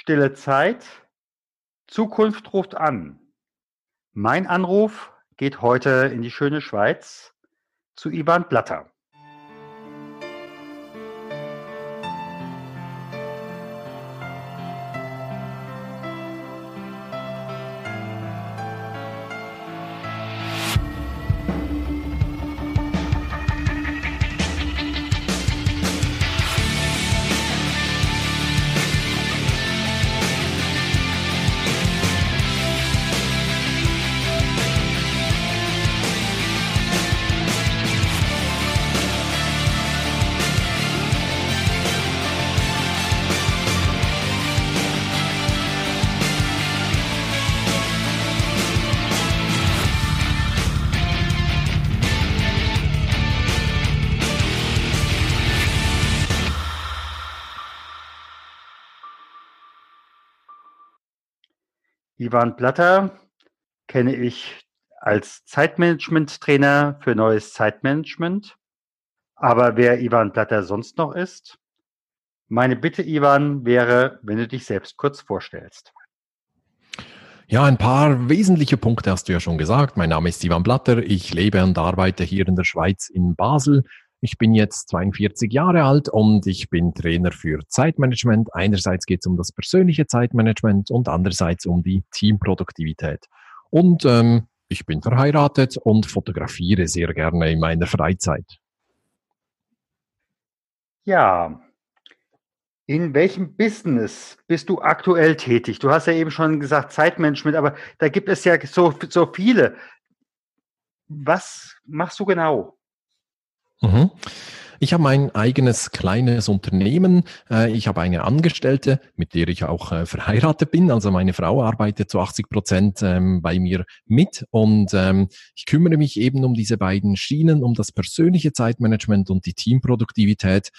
Stille Zeit. Zukunft ruft an. Mein Anruf geht heute in die schöne Schweiz zu Ivan Blatter. Ivan Blatter kenne ich als Zeitmanagement-Trainer für neues Zeitmanagement. Aber wer Ivan Blatter sonst noch ist? Meine Bitte, Ivan, wäre, wenn du dich selbst kurz vorstellst. Ja, ein paar wesentliche Punkte hast du ja schon gesagt. Mein Name ist Ivan Blatter. Ich lebe und arbeite hier in der Schweiz in Basel. Ich bin jetzt 42 Jahre alt und ich bin Trainer für Zeitmanagement. Einerseits geht es um das persönliche Zeitmanagement und andererseits um die Teamproduktivität. Und ähm, ich bin verheiratet und fotografiere sehr gerne in meiner Freizeit. Ja, in welchem Business bist du aktuell tätig? Du hast ja eben schon gesagt Zeitmanagement, aber da gibt es ja so, so viele. Was machst du genau? Mhm. Ich habe mein eigenes kleines Unternehmen. Äh, ich habe eine Angestellte, mit der ich auch äh, verheiratet bin. Also meine Frau arbeitet zu 80 Prozent ähm, bei mir mit und ähm, ich kümmere mich eben um diese beiden Schienen, um das persönliche Zeitmanagement und die Teamproduktivität.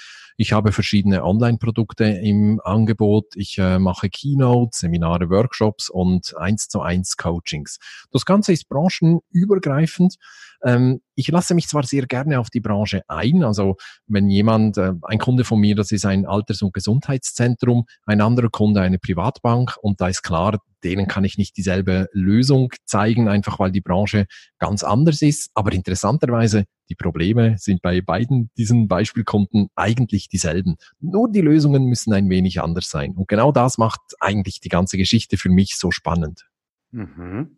Ich habe verschiedene Online-Produkte im Angebot. Ich äh, mache Keynotes, Seminare, Workshops und eins zu eins Coachings. Das Ganze ist branchenübergreifend. Ähm, ich lasse mich zwar sehr gerne auf die Branche ein, also wenn jemand, äh, ein Kunde von mir, das ist ein Alters- und Gesundheitszentrum, ein anderer Kunde eine Privatbank und da ist klar, denen kann ich nicht dieselbe Lösung zeigen, einfach weil die Branche ganz anders ist. Aber interessanterweise, die Probleme sind bei beiden diesen Beispielkunden eigentlich dieselben. Nur die Lösungen müssen ein wenig anders sein. Und genau das macht eigentlich die ganze Geschichte für mich so spannend. Mhm.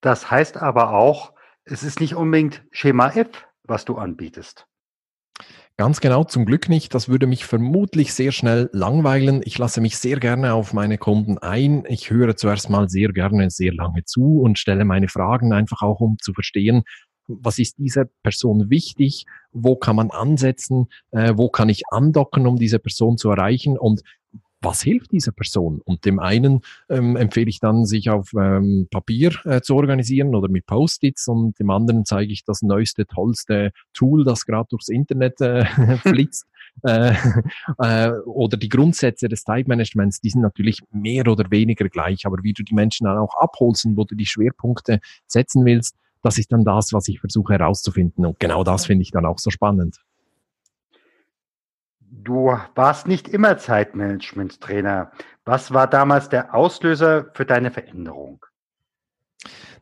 Das heißt aber auch, es ist nicht unbedingt Schema F, was du anbietest. Ganz genau, zum Glück nicht. Das würde mich vermutlich sehr schnell langweilen. Ich lasse mich sehr gerne auf meine Kunden ein. Ich höre zuerst mal sehr gerne sehr lange zu und stelle meine Fragen einfach auch, um zu verstehen, was ist dieser Person wichtig, wo kann man ansetzen, äh, wo kann ich andocken, um diese Person zu erreichen und was hilft dieser Person? Und dem einen ähm, empfehle ich dann, sich auf ähm, Papier äh, zu organisieren oder mit Post-its und dem anderen zeige ich das neueste, tollste Tool, das gerade durchs Internet äh, flitzt. Äh, äh, oder die Grundsätze des Zeitmanagements, die sind natürlich mehr oder weniger gleich, aber wie du die Menschen dann auch abholst und wo du die Schwerpunkte setzen willst, das ist dann das, was ich versuche herauszufinden. Und genau das finde ich dann auch so spannend. Du warst nicht immer Zeitmanagement-Trainer. Was war damals der Auslöser für deine Veränderung?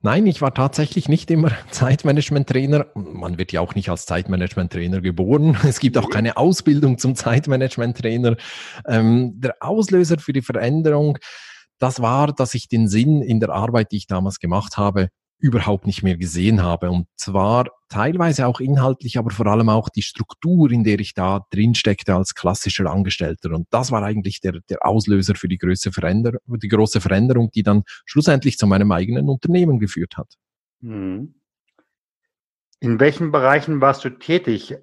Nein, ich war tatsächlich nicht immer Zeitmanagement-Trainer. Man wird ja auch nicht als Zeitmanagement-Trainer geboren. Es gibt auch keine Ausbildung zum Zeitmanagement-Trainer. Ähm, der Auslöser für die Veränderung, das war, dass ich den Sinn in der Arbeit, die ich damals gemacht habe, überhaupt nicht mehr gesehen habe. Und zwar teilweise auch inhaltlich, aber vor allem auch die Struktur, in der ich da drin steckte als klassischer Angestellter. Und das war eigentlich der, der Auslöser für die, größte Veränderung, die große Veränderung, die dann schlussendlich zu meinem eigenen Unternehmen geführt hat. Hm. In welchen Bereichen warst du tätig?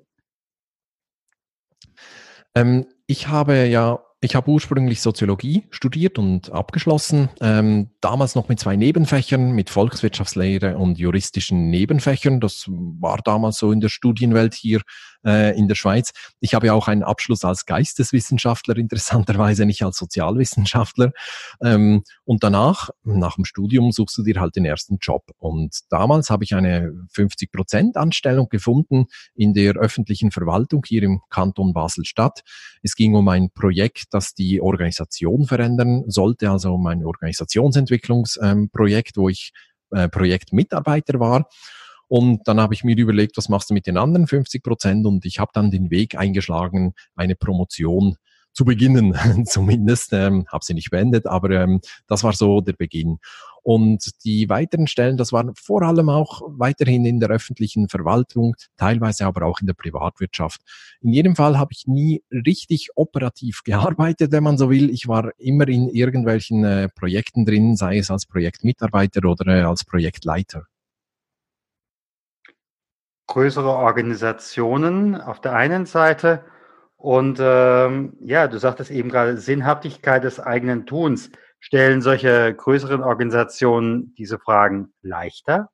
Ähm, ich habe ja ich habe ursprünglich Soziologie studiert und abgeschlossen, ähm, damals noch mit zwei Nebenfächern, mit Volkswirtschaftslehre und juristischen Nebenfächern. Das war damals so in der Studienwelt hier äh, in der Schweiz. Ich habe ja auch einen Abschluss als Geisteswissenschaftler, interessanterweise nicht als Sozialwissenschaftler. Ähm, und danach, nach dem Studium, suchst du dir halt den ersten Job. Und damals habe ich eine 50-Prozent-Anstellung gefunden in der öffentlichen Verwaltung hier im Kanton Basel-Stadt. Es ging um ein Projekt, das die Organisation verändern sollte, also um ein Organisationsentwicklungsprojekt, ähm, wo ich äh, Projektmitarbeiter war. Und dann habe ich mir überlegt, was machst du mit den anderen 50 Prozent? Und ich habe dann den Weg eingeschlagen, eine Promotion zu beginnen, zumindest. Ähm, habe sie nicht beendet, aber ähm, das war so der Beginn. Und die weiteren Stellen, das waren vor allem auch weiterhin in der öffentlichen Verwaltung, teilweise aber auch in der Privatwirtschaft. In jedem Fall habe ich nie richtig operativ gearbeitet, wenn man so will. Ich war immer in irgendwelchen äh, Projekten drin, sei es als Projektmitarbeiter oder äh, als Projektleiter größere Organisationen auf der einen Seite und ähm, ja, du sagtest eben gerade Sinnhaftigkeit des eigenen Tuns. Stellen solche größeren Organisationen diese Fragen leichter?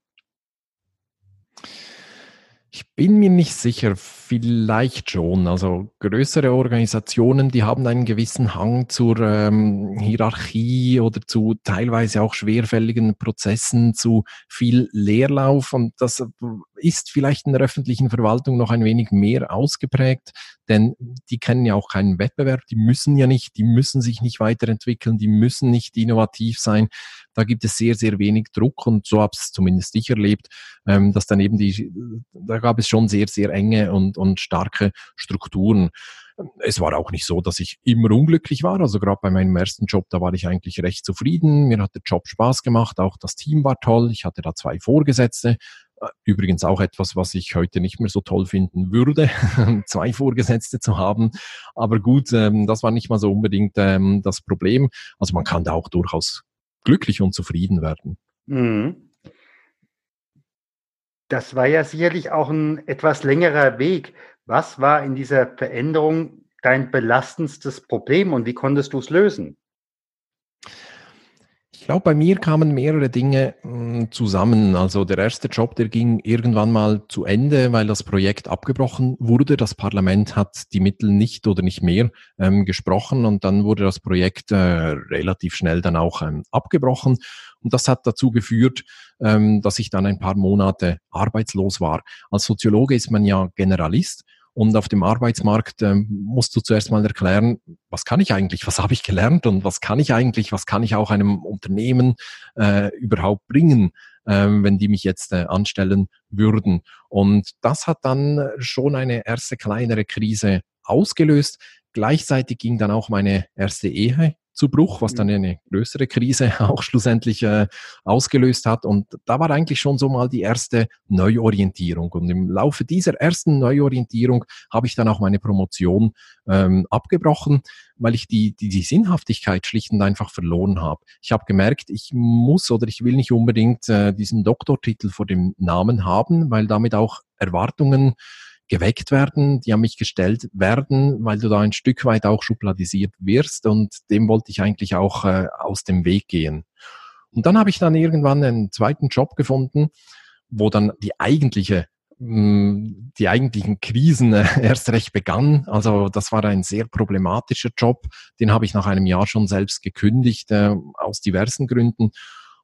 Ich bin mir nicht sicher, vielleicht schon. Also größere Organisationen, die haben einen gewissen Hang zur ähm, Hierarchie oder zu teilweise auch schwerfälligen Prozessen, zu viel Leerlauf. Und das ist vielleicht in der öffentlichen Verwaltung noch ein wenig mehr ausgeprägt, denn die kennen ja auch keinen Wettbewerb, die müssen ja nicht, die müssen sich nicht weiterentwickeln, die müssen nicht innovativ sein. Da gibt es sehr, sehr wenig Druck und so habe es zumindest ich erlebt, ähm, dass dann eben die, da gab es schon sehr, sehr enge und, und starke Strukturen. Es war auch nicht so, dass ich immer unglücklich war. Also gerade bei meinem ersten Job, da war ich eigentlich recht zufrieden. Mir hat der Job Spaß gemacht, auch das Team war toll. Ich hatte da zwei Vorgesetzte, äh, Übrigens auch etwas, was ich heute nicht mehr so toll finden würde, zwei Vorgesetzte zu haben. Aber gut, ähm, das war nicht mal so unbedingt ähm, das Problem. Also man kann da auch durchaus glücklich und zufrieden werden. Mhm. Das war ja sicherlich auch ein etwas längerer Weg. Was war in dieser Veränderung dein belastendstes Problem und wie konntest du es lösen? Ich glaube, bei mir kamen mehrere Dinge hm, zusammen. Also der erste Job, der ging irgendwann mal zu Ende, weil das Projekt abgebrochen wurde. Das Parlament hat die Mittel nicht oder nicht mehr ähm, gesprochen und dann wurde das Projekt äh, relativ schnell dann auch ähm, abgebrochen. Und das hat dazu geführt, ähm, dass ich dann ein paar Monate arbeitslos war. Als Soziologe ist man ja Generalist. Und auf dem Arbeitsmarkt ähm, musst du zuerst mal erklären, was kann ich eigentlich, was habe ich gelernt und was kann ich eigentlich, was kann ich auch einem Unternehmen äh, überhaupt bringen, äh, wenn die mich jetzt äh, anstellen würden. Und das hat dann schon eine erste kleinere Krise ausgelöst. Gleichzeitig ging dann auch meine erste Ehe zu Bruch, was dann eine größere Krise auch schlussendlich äh, ausgelöst hat. Und da war eigentlich schon so mal die erste Neuorientierung. Und im Laufe dieser ersten Neuorientierung habe ich dann auch meine Promotion ähm, abgebrochen, weil ich die, die, die Sinnhaftigkeit schlicht und einfach verloren habe. Ich habe gemerkt, ich muss oder ich will nicht unbedingt äh, diesen Doktortitel vor dem Namen haben, weil damit auch Erwartungen geweckt werden, die an mich gestellt werden, weil du da ein Stück weit auch schubladisiert wirst und dem wollte ich eigentlich auch äh, aus dem Weg gehen. Und dann habe ich dann irgendwann einen zweiten Job gefunden, wo dann die eigentliche mm, die eigentlichen Krisen äh, erst recht begann. Also das war ein sehr problematischer Job. Den habe ich nach einem Jahr schon selbst gekündigt, äh, aus diversen Gründen.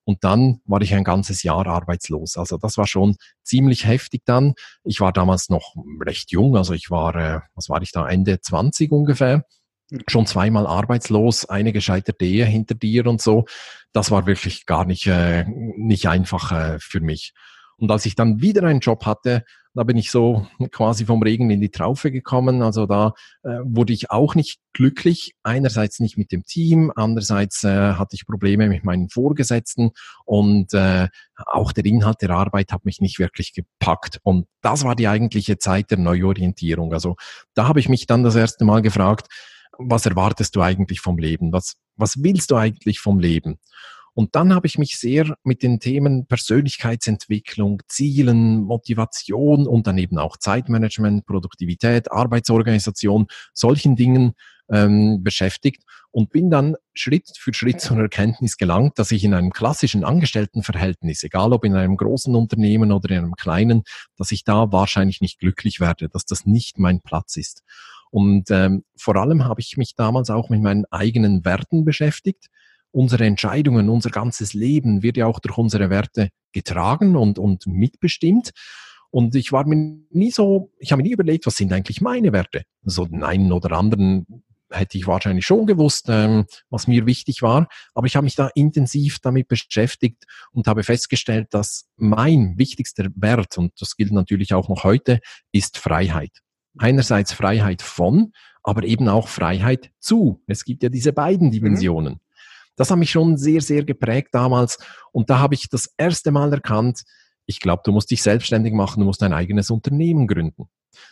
Und dann war ich ein ganzes Jahr arbeitslos. Also das war schon ziemlich heftig dann. Ich war damals noch recht jung, also ich war, äh, was war ich da, Ende 20 ungefähr. Mhm. Schon zweimal arbeitslos, eine gescheiterte Ehe hinter dir und so. Das war wirklich gar nicht, äh, nicht einfach äh, für mich. Und als ich dann wieder einen Job hatte, da bin ich so quasi vom Regen in die Traufe gekommen. Also da äh, wurde ich auch nicht glücklich. Einerseits nicht mit dem Team, andererseits äh, hatte ich Probleme mit meinen Vorgesetzten und äh, auch der Inhalt der Arbeit hat mich nicht wirklich gepackt. Und das war die eigentliche Zeit der Neuorientierung. Also da habe ich mich dann das erste Mal gefragt, was erwartest du eigentlich vom Leben? Was, was willst du eigentlich vom Leben? Und dann habe ich mich sehr mit den Themen Persönlichkeitsentwicklung, Zielen, Motivation und dann eben auch Zeitmanagement, Produktivität, Arbeitsorganisation, solchen Dingen ähm, beschäftigt und bin dann Schritt für Schritt zur Erkenntnis gelangt, dass ich in einem klassischen Angestelltenverhältnis, egal ob in einem großen Unternehmen oder in einem kleinen, dass ich da wahrscheinlich nicht glücklich werde, dass das nicht mein Platz ist. Und ähm, vor allem habe ich mich damals auch mit meinen eigenen Werten beschäftigt. Unsere Entscheidungen, unser ganzes Leben wird ja auch durch unsere Werte getragen und, und mitbestimmt. Und ich war mir nie so, ich habe mir nie überlegt, was sind eigentlich meine Werte? So den einen oder anderen hätte ich wahrscheinlich schon gewusst, ähm, was mir wichtig war. Aber ich habe mich da intensiv damit beschäftigt und habe festgestellt, dass mein wichtigster Wert, und das gilt natürlich auch noch heute, ist Freiheit einerseits Freiheit von, aber eben auch Freiheit zu. Es gibt ja diese beiden mhm. Dimensionen. Mhm. Das hat mich schon sehr, sehr geprägt damals. Und da habe ich das erste Mal erkannt, ich glaube, du musst dich selbstständig machen, du musst dein eigenes Unternehmen gründen.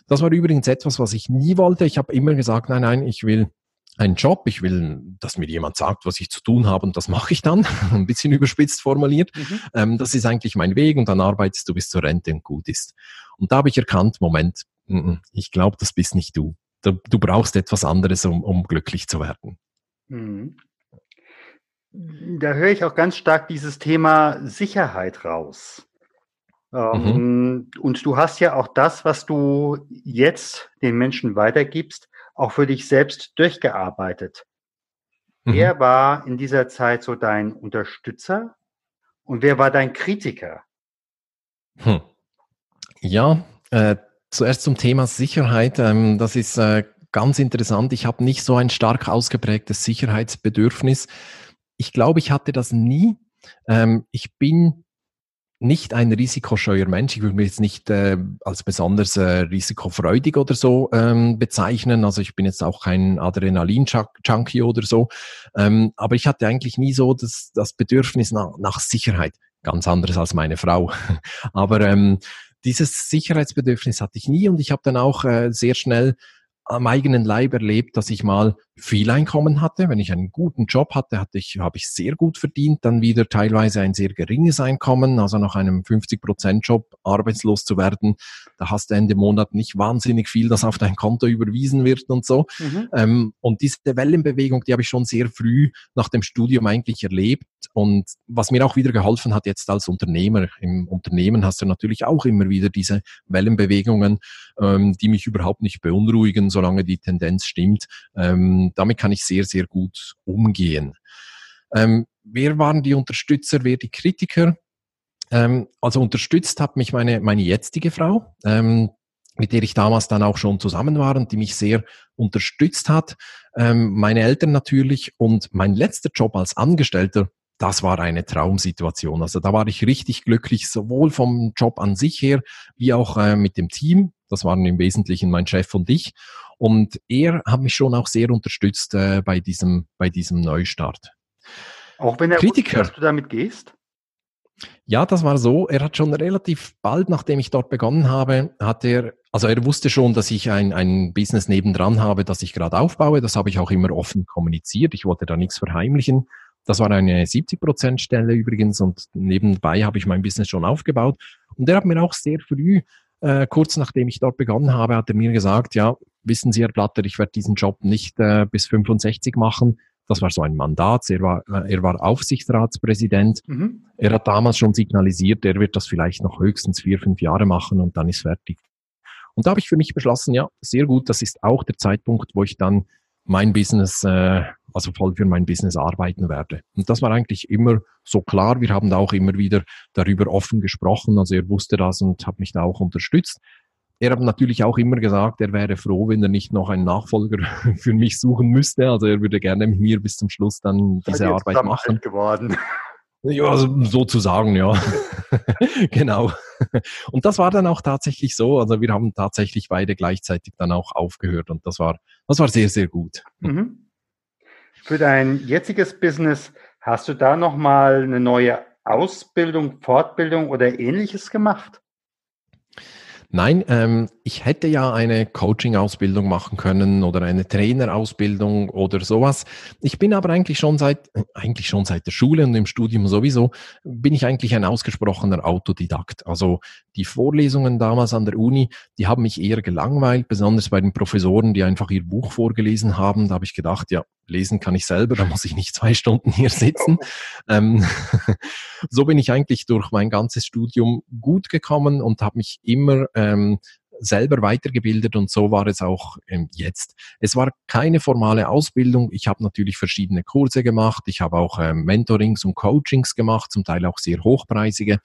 Das war übrigens etwas, was ich nie wollte. Ich habe immer gesagt, nein, nein, ich will einen Job, ich will, dass mir jemand sagt, was ich zu tun habe und das mache ich dann, ein bisschen überspitzt formuliert. Mhm. Ähm, das ist eigentlich mein Weg und dann arbeitest du bis zur Rente und gut ist. Und da habe ich erkannt, Moment, ich glaube, das bist nicht du. du. du. brauchst etwas anderes, um, um glücklich zu werden. Mhm. Da höre ich auch ganz stark dieses Thema Sicherheit raus. Ähm, mhm. Und du hast ja auch das, was du jetzt den Menschen weitergibst, auch für dich selbst durchgearbeitet. Mhm. Wer war in dieser Zeit so dein Unterstützer und wer war dein Kritiker? Hm. Ja, äh, Zuerst zum Thema Sicherheit. Ähm, das ist äh, ganz interessant. Ich habe nicht so ein stark ausgeprägtes Sicherheitsbedürfnis. Ich glaube, ich hatte das nie. Ähm, ich bin nicht ein risikoscheuer Mensch. Ich würde mich jetzt nicht äh, als besonders äh, risikofreudig oder so ähm, bezeichnen. Also ich bin jetzt auch kein Adrenalin-Junkie oder so. Ähm, aber ich hatte eigentlich nie so das, das Bedürfnis nach, nach Sicherheit. Ganz anderes als meine Frau. aber ähm, dieses Sicherheitsbedürfnis hatte ich nie und ich habe dann auch äh, sehr schnell am eigenen Leib erlebt, dass ich mal viel Einkommen hatte. Wenn ich einen guten Job hatte, hatte ich, habe ich sehr gut verdient, dann wieder teilweise ein sehr geringes Einkommen, also nach einem 50-Prozent-Job arbeitslos zu werden. Da hast du Ende Monat nicht wahnsinnig viel, das auf dein Konto überwiesen wird und so. Mhm. Ähm, und diese Wellenbewegung, die habe ich schon sehr früh nach dem Studium eigentlich erlebt. Und was mir auch wieder geholfen hat jetzt als Unternehmer, im Unternehmen hast du natürlich auch immer wieder diese Wellenbewegungen, ähm, die mich überhaupt nicht beunruhigen, solange die Tendenz stimmt. Ähm, damit kann ich sehr, sehr gut umgehen. Ähm, wer waren die Unterstützer, wer die Kritiker? Ähm, also unterstützt hat mich meine, meine jetzige Frau, ähm, mit der ich damals dann auch schon zusammen war und die mich sehr unterstützt hat. Ähm, meine Eltern natürlich und mein letzter Job als Angestellter, das war eine Traumsituation. Also da war ich richtig glücklich, sowohl vom Job an sich her, wie auch äh, mit dem Team. Das waren im Wesentlichen mein Chef und ich. Und er hat mich schon auch sehr unterstützt äh, bei, diesem, bei diesem Neustart. Auch wenn er Kritiker, wusste, dass du damit gehst? Ja, das war so. Er hat schon relativ bald, nachdem ich dort begonnen habe, hat er, also er wusste schon, dass ich ein, ein Business nebendran habe, das ich gerade aufbaue. Das habe ich auch immer offen kommuniziert. Ich wollte da nichts verheimlichen. Das war eine 70-Prozent-Stelle übrigens und nebenbei habe ich mein Business schon aufgebaut. Und er hat mir auch sehr früh, äh, kurz nachdem ich dort begonnen habe, hat er mir gesagt, ja, wissen Sie, Herr Blatter, ich werde diesen Job nicht äh, bis 65 machen. Das war so ein Mandat. Er war, äh, er war Aufsichtsratspräsident. Mhm. Er hat damals schon signalisiert, er wird das vielleicht noch höchstens vier, fünf Jahre machen und dann ist fertig. Und da habe ich für mich beschlossen, ja, sehr gut, das ist auch der Zeitpunkt, wo ich dann mein Business, äh, also voll für mein Business arbeiten werde. Und das war eigentlich immer so klar. Wir haben da auch immer wieder darüber offen gesprochen. Also er wusste das und hat mich da auch unterstützt. Er hat natürlich auch immer gesagt, er wäre froh, wenn er nicht noch einen Nachfolger für mich suchen müsste. Also er würde gerne mit mir bis zum Schluss dann diese Arbeit machen. geworden. Ja, also sozusagen, ja. genau. Und das war dann auch tatsächlich so. Also wir haben tatsächlich beide gleichzeitig dann auch aufgehört und das war, das war sehr, sehr gut. Mhm. Für dein jetziges Business hast du da nochmal eine neue Ausbildung, Fortbildung oder ähnliches gemacht? Nein, ähm, ich hätte ja eine Coaching-Ausbildung machen können oder eine Trainerausbildung oder sowas. Ich bin aber eigentlich schon seit, eigentlich schon seit der Schule und im Studium sowieso, bin ich eigentlich ein ausgesprochener Autodidakt. Also die Vorlesungen damals an der Uni, die haben mich eher gelangweilt, besonders bei den Professoren, die einfach ihr Buch vorgelesen haben. Da habe ich gedacht, ja, lesen kann ich selber, da muss ich nicht zwei Stunden hier sitzen. Ähm, so bin ich eigentlich durch mein ganzes Studium gut gekommen und habe mich immer ähm, selber weitergebildet und so war es auch ähm, jetzt. Es war keine formale Ausbildung. Ich habe natürlich verschiedene Kurse gemacht. Ich habe auch ähm, Mentorings und Coachings gemacht, zum Teil auch sehr hochpreisige.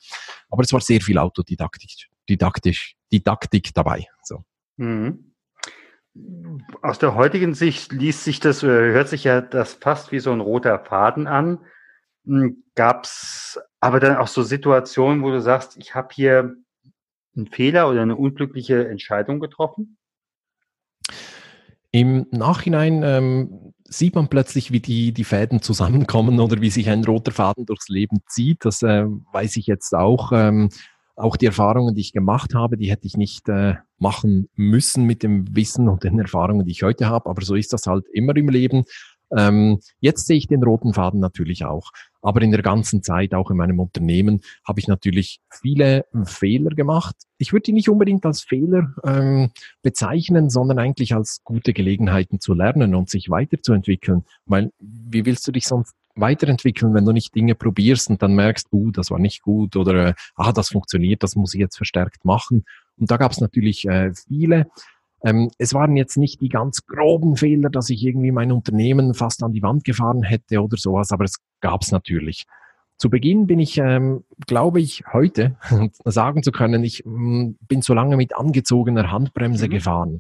Aber es war sehr viel Autodidaktik, didaktisch, Didaktik dabei. So. Mhm. Aus der heutigen Sicht liest sich das, hört sich ja das fast wie so ein roter Faden an. Hm, Gab es aber dann auch so Situationen, wo du sagst, ich habe hier einen Fehler oder eine unglückliche Entscheidung getroffen? Im Nachhinein ähm, sieht man plötzlich, wie die, die Fäden zusammenkommen oder wie sich ein roter Faden durchs Leben zieht. Das äh, weiß ich jetzt auch. Ähm, auch die Erfahrungen, die ich gemacht habe, die hätte ich nicht äh, machen müssen mit dem Wissen und den Erfahrungen, die ich heute habe. Aber so ist das halt immer im Leben. Ähm, jetzt sehe ich den roten Faden natürlich auch. Aber in der ganzen Zeit, auch in meinem Unternehmen, habe ich natürlich viele Fehler gemacht. Ich würde die nicht unbedingt als Fehler ähm, bezeichnen, sondern eigentlich als gute Gelegenheiten zu lernen und sich weiterzuentwickeln. Weil wie willst du dich sonst weiterentwickeln, wenn du nicht Dinge probierst und dann merkst, uh, das war nicht gut oder ah, das funktioniert, das muss ich jetzt verstärkt machen. Und da gab es natürlich äh, viele. Ähm, es waren jetzt nicht die ganz groben Fehler, dass ich irgendwie mein Unternehmen fast an die Wand gefahren hätte oder sowas, aber es gab es natürlich. Zu Beginn bin ich, ähm, glaube ich, heute sagen zu können, ich mh, mm, bin so lange mit angezogener Handbremse mhm. gefahren.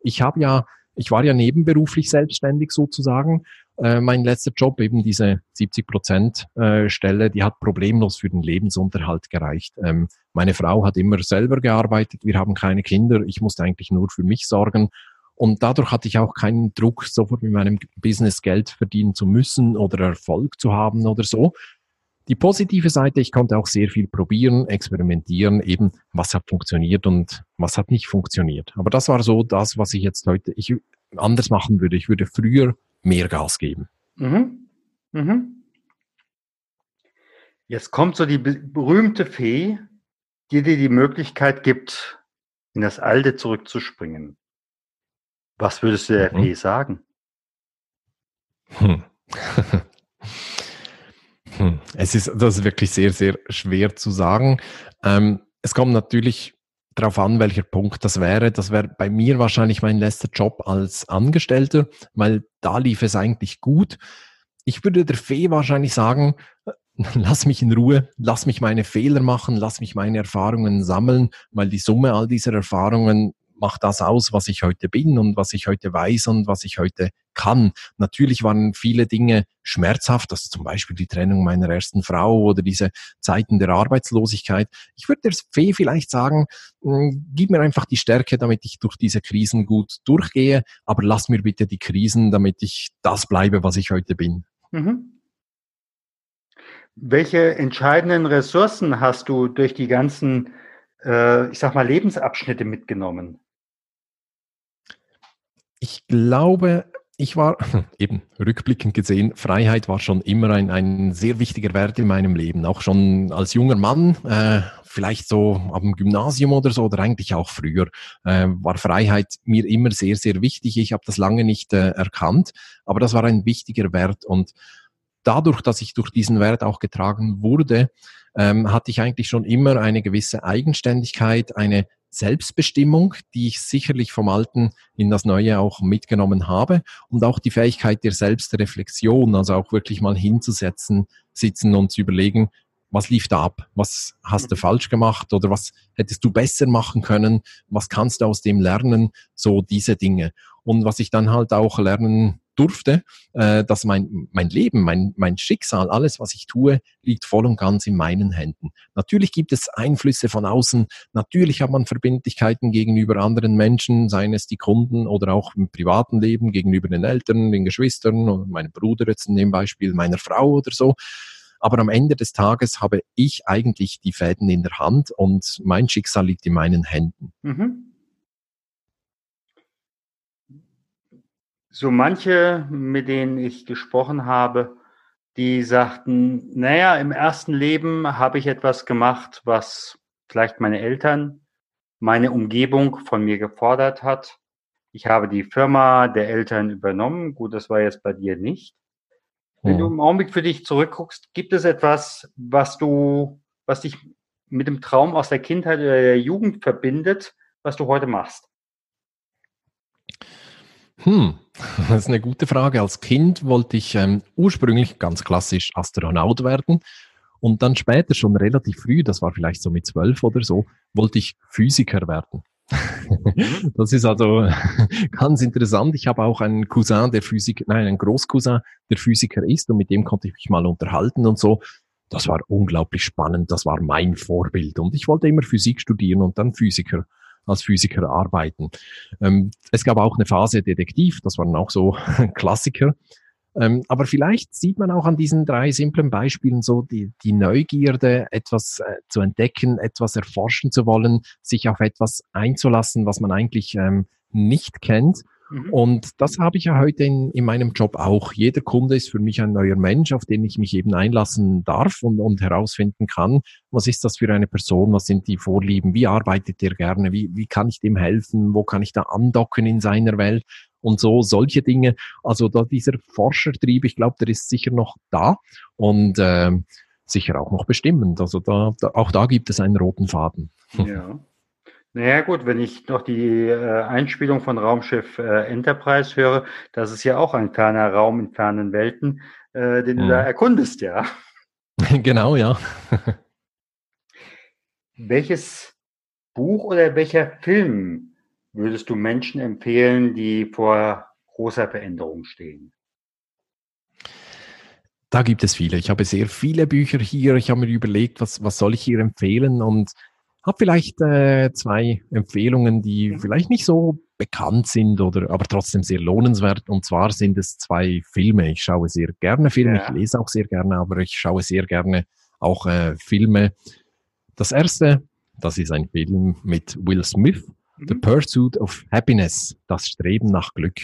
Ich habe ja ich war ja nebenberuflich selbstständig sozusagen. Äh, mein letzter Job, eben diese 70 Prozent äh, Stelle, die hat problemlos für den Lebensunterhalt gereicht. Ähm, meine Frau hat immer selber gearbeitet, wir haben keine Kinder, ich musste eigentlich nur für mich sorgen. Und dadurch hatte ich auch keinen Druck, sofort mit meinem Business Geld verdienen zu müssen oder Erfolg zu haben oder so. Die positive Seite, ich konnte auch sehr viel probieren, experimentieren, eben was hat funktioniert und was hat nicht funktioniert. Aber das war so das, was ich jetzt heute ich anders machen würde. Ich würde früher mehr Gas geben. Mhm. Mhm. Jetzt kommt so die berühmte Fee, die dir die Möglichkeit gibt, in das Alte zurückzuspringen. Was würdest du der mhm. Fee sagen? Hm. Hm. Es ist, das ist wirklich sehr, sehr schwer zu sagen. Ähm, es kommt natürlich darauf an, welcher Punkt das wäre. Das wäre bei mir wahrscheinlich mein letzter Job als Angestellter, weil da lief es eigentlich gut. Ich würde der Fee wahrscheinlich sagen, lass mich in Ruhe, lass mich meine Fehler machen, lass mich meine Erfahrungen sammeln, weil die Summe all dieser Erfahrungen macht das aus, was ich heute bin und was ich heute weiß und was ich heute kann. Natürlich waren viele Dinge schmerzhaft, also zum Beispiel die Trennung meiner ersten Frau oder diese Zeiten der Arbeitslosigkeit. Ich würde der Fee vielleicht sagen, hm, gib mir einfach die Stärke, damit ich durch diese Krisen gut durchgehe, aber lass mir bitte die Krisen, damit ich das bleibe, was ich heute bin. Mhm. Welche entscheidenden Ressourcen hast du durch die ganzen, äh, ich sag mal, Lebensabschnitte mitgenommen? Ich glaube, ich war eben rückblickend gesehen, Freiheit war schon immer ein, ein sehr wichtiger Wert in meinem Leben. Auch schon als junger Mann, äh, vielleicht so am Gymnasium oder so, oder eigentlich auch früher, äh, war Freiheit mir immer sehr, sehr wichtig. Ich habe das lange nicht äh, erkannt, aber das war ein wichtiger Wert. Und dadurch, dass ich durch diesen Wert auch getragen wurde, ähm, hatte ich eigentlich schon immer eine gewisse Eigenständigkeit, eine Selbstbestimmung, die ich sicherlich vom Alten in das Neue auch mitgenommen habe und auch die Fähigkeit der Selbstreflexion, also auch wirklich mal hinzusetzen, sitzen und zu überlegen, was lief da ab? Was hast du falsch gemacht oder was hättest du besser machen können? Was kannst du aus dem lernen? So diese Dinge. Und was ich dann halt auch lernen durfte, äh, dass mein, mein Leben, mein, mein Schicksal, alles, was ich tue, liegt voll und ganz in meinen Händen. Natürlich gibt es Einflüsse von außen, natürlich hat man Verbindlichkeiten gegenüber anderen Menschen, seien es die Kunden oder auch im privaten Leben gegenüber den Eltern, den Geschwistern oder meinem Bruder jetzt in dem Beispiel, meiner Frau oder so. Aber am Ende des Tages habe ich eigentlich die Fäden in der Hand und mein Schicksal liegt in meinen Händen. Mhm. So manche, mit denen ich gesprochen habe, die sagten, naja, im ersten Leben habe ich etwas gemacht, was vielleicht meine Eltern, meine Umgebung von mir gefordert hat. Ich habe die Firma der Eltern übernommen. Gut, das war jetzt bei dir nicht. Wenn du hm. im Augenblick für dich zurückguckst, gibt es etwas, was du, was dich mit dem Traum aus der Kindheit oder der Jugend verbindet, was du heute machst? Hm, das ist eine gute Frage. Als Kind wollte ich ähm, ursprünglich ganz klassisch Astronaut werden und dann später schon relativ früh, das war vielleicht so mit zwölf oder so, wollte ich Physiker werden. Mhm. das ist also ganz interessant. Ich habe auch einen Cousin, der Physik, nein, einen Großcousin, der Physiker ist und mit dem konnte ich mich mal unterhalten und so. Das war unglaublich spannend. Das war mein Vorbild und ich wollte immer Physik studieren und dann Physiker als Physiker arbeiten. Ähm, es gab auch eine Phase Detektiv, das waren auch so Klassiker. Ähm, aber vielleicht sieht man auch an diesen drei simplen Beispielen so die, die Neugierde, etwas äh, zu entdecken, etwas erforschen zu wollen, sich auf etwas einzulassen, was man eigentlich ähm, nicht kennt Mhm. Und das habe ich ja heute in, in meinem Job auch. Jeder Kunde ist für mich ein neuer Mensch, auf den ich mich eben einlassen darf und, und herausfinden kann, was ist das für eine Person, was sind die Vorlieben, wie arbeitet er gerne, wie, wie kann ich dem helfen, wo kann ich da andocken in seiner Welt und so solche Dinge. Also da dieser Forschertrieb, ich glaube, der ist sicher noch da und äh, sicher auch noch bestimmend. Also da, da, auch da gibt es einen roten Faden. Ja. Naja gut, wenn ich noch die äh, Einspielung von Raumschiff äh, Enterprise höre, das ist ja auch ein kleiner Raum in fernen Welten, äh, den du da erkundest, ja. Genau, ja. Welches Buch oder welcher Film würdest du Menschen empfehlen, die vor großer Veränderung stehen? Da gibt es viele. Ich habe sehr viele Bücher hier. Ich habe mir überlegt, was, was soll ich hier empfehlen? Und habe vielleicht äh, zwei Empfehlungen, die vielleicht nicht so bekannt sind oder aber trotzdem sehr lohnenswert. Und zwar sind es zwei Filme. Ich schaue sehr gerne Filme, ja. ich lese auch sehr gerne, aber ich schaue sehr gerne auch äh, Filme. Das erste, das ist ein Film mit Will Smith, mhm. The Pursuit of Happiness, das Streben nach Glück.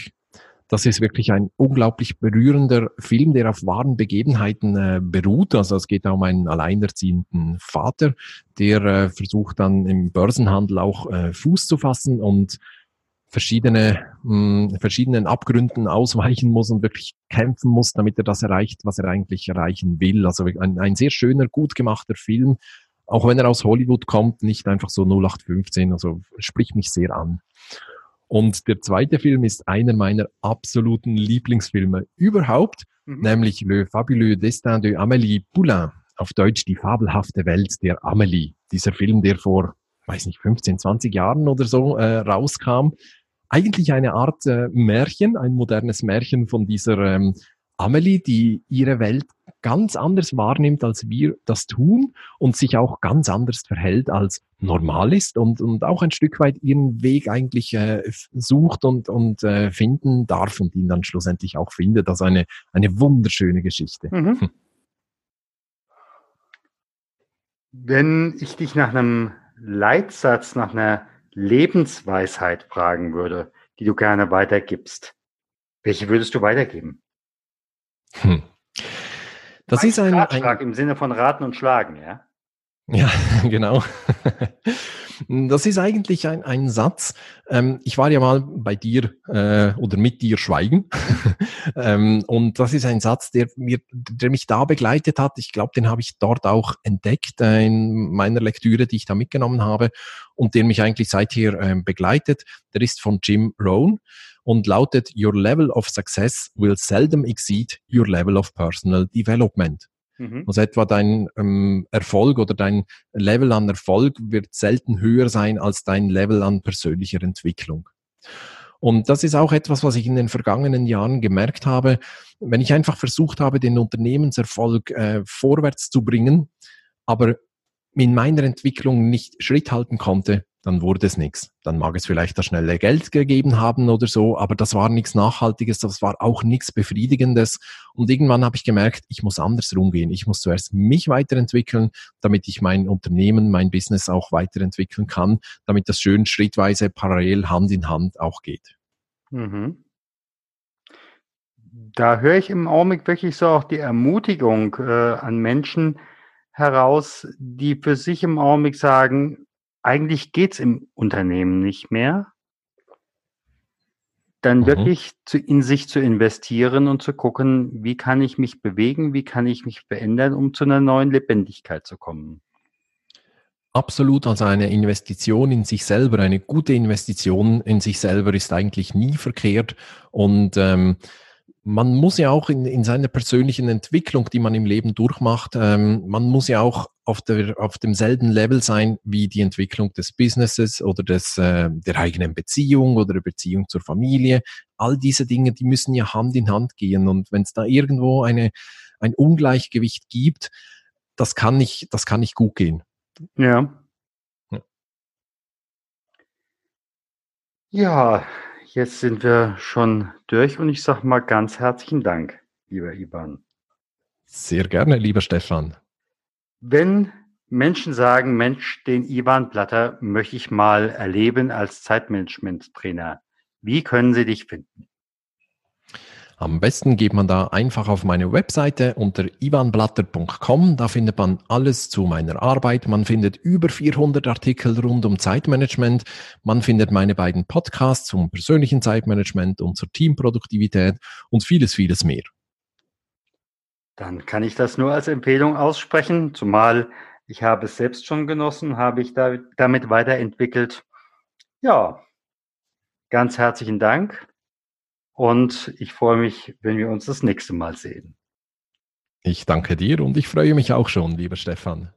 Das ist wirklich ein unglaublich berührender Film, der auf wahren Begebenheiten äh, beruht. Also es geht um einen alleinerziehenden Vater, der äh, versucht dann im Börsenhandel auch äh, Fuß zu fassen und verschiedene, mh, hm, verschiedenen Abgründen ausweichen muss und wirklich kämpfen muss, damit er das erreicht, was er eigentlich erreichen will. Also ein, ein sehr schöner, gut gemachter Film, auch wenn er aus Hollywood kommt, nicht einfach so 0815, also spricht mich sehr an. Und der zweite Film ist einer meiner absoluten Lieblingsfilme überhaupt, mhm. nämlich Le Fabuleux Destin de Amélie Poulain. Auf Deutsch die fabelhafte Welt der Amélie. Dieser Film, der vor, weiß nicht, 15, 20 Jahren oder so äh, rauskam. Eigentlich eine Art äh, Märchen, ein modernes Märchen von dieser ähm, Amelie, die ihre Welt ganz anders wahrnimmt, als wir das tun und sich auch ganz anders verhält, als normal ist und, und auch ein Stück weit ihren Weg eigentlich äh, sucht und, und äh, finden darf und ihn dann schlussendlich auch findet. Also eine, eine wunderschöne Geschichte. Mhm. Hm. Wenn ich dich nach einem Leitsatz, nach einer Lebensweisheit fragen würde, die du gerne weitergibst, welche würdest du weitergeben? Hm. Das ein ist ein, Ratschlag ein, im Sinne von Raten und Schlagen, ja? Ja, genau. Das ist eigentlich ein, ein Satz. Ähm, ich war ja mal bei dir äh, oder mit dir schweigen. ähm, und das ist ein Satz, der, mir, der mich da begleitet hat. Ich glaube, den habe ich dort auch entdeckt äh, in meiner Lektüre, die ich da mitgenommen habe und der mich eigentlich seither äh, begleitet. Der ist von Jim Rohn und lautet Your level of success will seldom exceed your level of personal development. Mhm. Also etwa dein ähm, Erfolg oder dein Level an Erfolg wird selten höher sein als dein Level an persönlicher Entwicklung. Und das ist auch etwas, was ich in den vergangenen Jahren gemerkt habe. Wenn ich einfach versucht habe, den Unternehmenserfolg äh, vorwärts zu bringen, aber in meiner Entwicklung nicht Schritt halten konnte, dann wurde es nichts. Dann mag es vielleicht das schnelle Geld gegeben haben oder so, aber das war nichts Nachhaltiges, das war auch nichts Befriedigendes. Und irgendwann habe ich gemerkt, ich muss anders rumgehen. Ich muss zuerst mich weiterentwickeln, damit ich mein Unternehmen, mein Business auch weiterentwickeln kann, damit das schön schrittweise parallel Hand in Hand auch geht. Mhm. Da höre ich im Augenblick wirklich so auch die Ermutigung äh, an Menschen heraus, die für sich im Augenblick sagen, eigentlich geht's im Unternehmen nicht mehr, dann mhm. wirklich zu, in sich zu investieren und zu gucken, wie kann ich mich bewegen, wie kann ich mich verändern, um zu einer neuen Lebendigkeit zu kommen. Absolut, also eine Investition in sich selber, eine gute Investition in sich selber ist eigentlich nie verkehrt und ähm, man muss ja auch in, in seiner persönlichen Entwicklung, die man im Leben durchmacht, ähm, man muss ja auch auf, der, auf demselben Level sein wie die Entwicklung des Businesses oder des, äh, der eigenen Beziehung oder der Beziehung zur Familie. All diese Dinge, die müssen ja Hand in Hand gehen. Und wenn es da irgendwo eine, ein Ungleichgewicht gibt, das kann nicht, das kann nicht gut gehen. Ja. Ja, ja Jetzt sind wir schon durch und ich sage mal ganz herzlichen Dank, lieber Ivan. Sehr gerne, lieber Stefan. Wenn Menschen sagen, Mensch, den Ivan Platter möchte ich mal erleben als Zeitmanagement-Trainer, wie können sie dich finden? Am besten geht man da einfach auf meine Webseite unter ivanblatter.com. Da findet man alles zu meiner Arbeit. Man findet über 400 Artikel rund um Zeitmanagement. Man findet meine beiden Podcasts zum persönlichen Zeitmanagement und zur Teamproduktivität und vieles, vieles mehr. Dann kann ich das nur als Empfehlung aussprechen, zumal ich habe es selbst schon genossen, habe ich damit weiterentwickelt. Ja, ganz herzlichen Dank. Und ich freue mich, wenn wir uns das nächste Mal sehen. Ich danke dir und ich freue mich auch schon, lieber Stefan.